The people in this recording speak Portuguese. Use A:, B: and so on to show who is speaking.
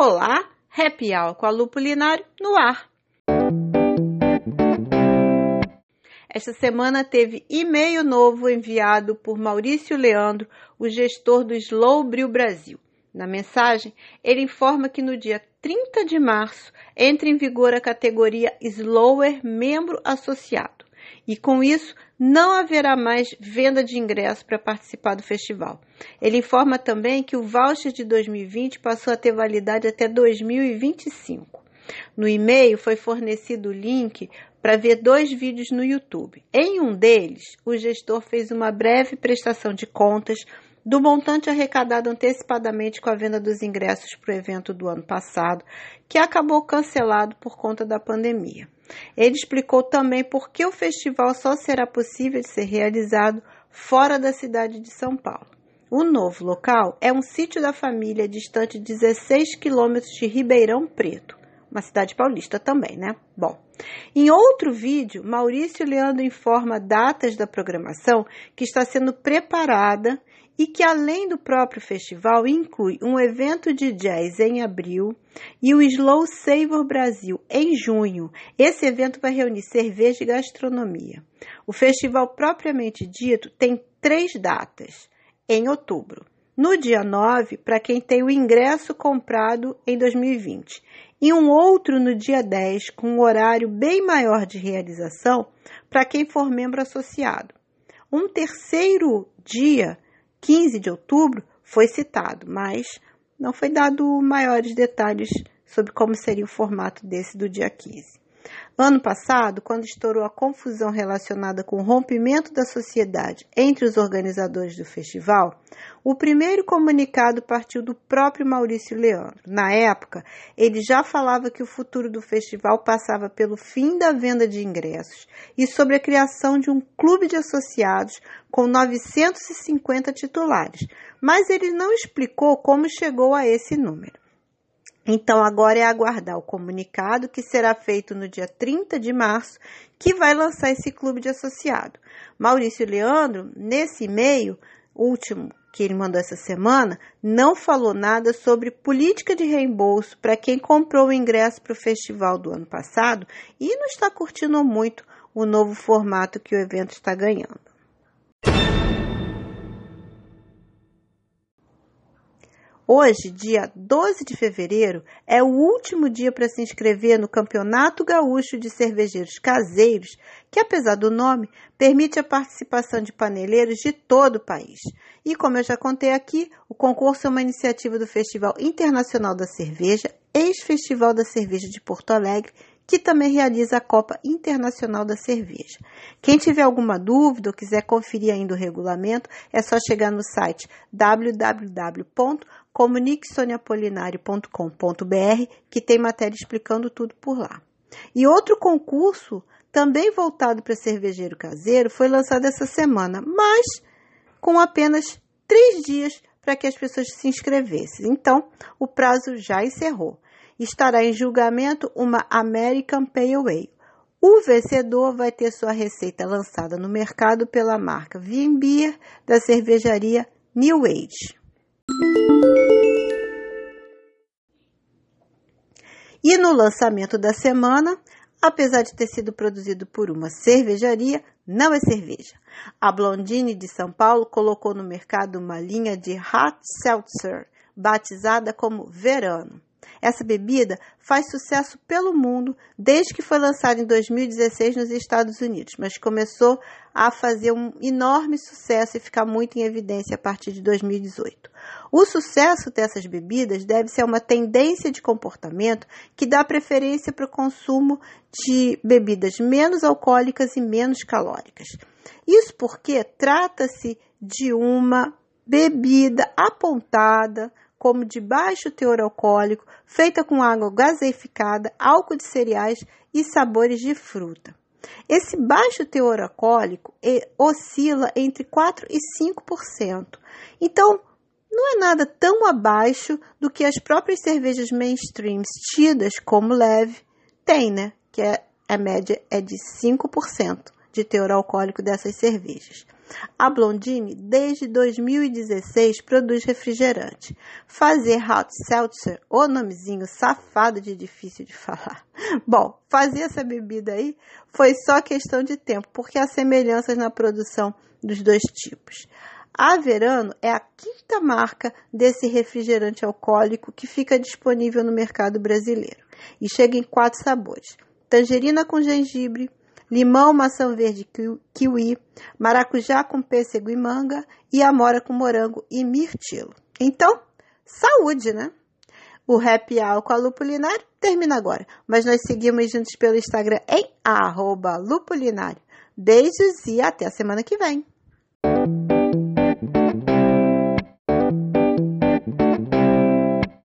A: Olá, Happy Hour com a Lupulinário no ar. Esta semana teve e-mail novo enviado por Maurício Leandro, o gestor do Slow Brew Brasil. Na mensagem, ele informa que no dia 30 de março entra em vigor a categoria Slower Membro Associado e com isso não haverá mais venda de ingressos para participar do festival. Ele informa também que o voucher de 2020 passou a ter validade até 2025. No e-mail foi fornecido o link para ver dois vídeos no YouTube. Em um deles, o gestor fez uma breve prestação de contas do montante arrecadado antecipadamente com a venda dos ingressos para o evento do ano passado, que acabou cancelado por conta da pandemia. Ele explicou também por que o festival só será possível de ser realizado fora da cidade de São Paulo. O novo local é um sítio da família distante de 16 quilômetros de Ribeirão Preto, uma cidade paulista também, né? Bom, em outro vídeo, Maurício Leandro informa datas da programação que está sendo preparada e que, além do próprio festival, inclui um evento de jazz em abril e o Slow Savor Brasil em junho. Esse evento vai reunir cerveja e gastronomia. O festival propriamente dito tem três datas em outubro. No dia 9, para quem tem o ingresso comprado em 2020, e um outro no dia 10, com um horário bem maior de realização para quem for membro associado. Um terceiro dia 15 de outubro foi citado, mas não foi dado maiores detalhes sobre como seria o formato desse do dia 15. Ano passado, quando estourou a confusão relacionada com o rompimento da sociedade entre os organizadores do festival, o primeiro comunicado partiu do próprio Maurício Leandro. Na época, ele já falava que o futuro do festival passava pelo fim da venda de ingressos e sobre a criação de um clube de associados com 950 titulares, mas ele não explicou como chegou a esse número. Então, agora é aguardar o comunicado que será feito no dia 30 de março, que vai lançar esse clube de associado. Maurício Leandro, nesse e-mail, último que ele mandou essa semana, não falou nada sobre política de reembolso para quem comprou o ingresso para o festival do ano passado e não está curtindo muito o novo formato que o evento está ganhando. Hoje, dia 12 de fevereiro, é o último dia para se inscrever no Campeonato Gaúcho de Cervejeiros Caseiros, que, apesar do nome, permite a participação de paneleiros de todo o país. E, como eu já contei aqui, o concurso é uma iniciativa do Festival Internacional da Cerveja, ex-Festival da Cerveja de Porto Alegre, que também realiza a Copa Internacional da Cerveja. Quem tiver alguma dúvida ou quiser conferir ainda o regulamento, é só chegar no site www.comuniquesoniapolinário.com.br que tem matéria explicando tudo por lá. E outro concurso, também voltado para cervejeiro caseiro, foi lançado essa semana, mas com apenas três dias para que as pessoas se inscrevessem. Então, o prazo já encerrou estará em julgamento uma American Pale Ale. O vencedor vai ter sua receita lançada no mercado pela marca Beer da cervejaria New Age. E no lançamento da semana, apesar de ter sido produzido por uma cervejaria, não é cerveja. A Blondine de São Paulo colocou no mercado uma linha de hot seltzer, batizada como Verano. Essa bebida faz sucesso pelo mundo desde que foi lançada em 2016 nos Estados Unidos, mas começou a fazer um enorme sucesso e ficar muito em evidência a partir de 2018. O sucesso dessas bebidas deve-se a uma tendência de comportamento que dá preferência para o consumo de bebidas menos alcoólicas e menos calóricas. Isso porque trata-se de uma bebida apontada como de baixo teor alcoólico, feita com água gaseificada, álcool de cereais e sabores de fruta. Esse baixo teor alcoólico oscila entre 4 e 5%. Então, não é nada tão abaixo do que as próprias cervejas mainstreams tidas como leve têm, né? Que é, a média é de 5% de teor alcoólico dessas cervejas. A Blondine, desde 2016, produz refrigerante. Fazer hot seltzer, o nomezinho safado de difícil de falar. Bom, fazer essa bebida aí foi só questão de tempo, porque há semelhanças na produção dos dois tipos. A Verano é a quinta marca desse refrigerante alcoólico que fica disponível no mercado brasileiro e chega em quatro sabores: tangerina com gengibre, limão, maçã verde, kiwi, maracujá com pêssego e manga e amora com morango e mirtilo. Então, saúde, né? O Happy Hour com a Lupulinário termina agora, mas nós seguimos juntos pelo Instagram em arroba lupulinário. Beijos e até a semana que vem.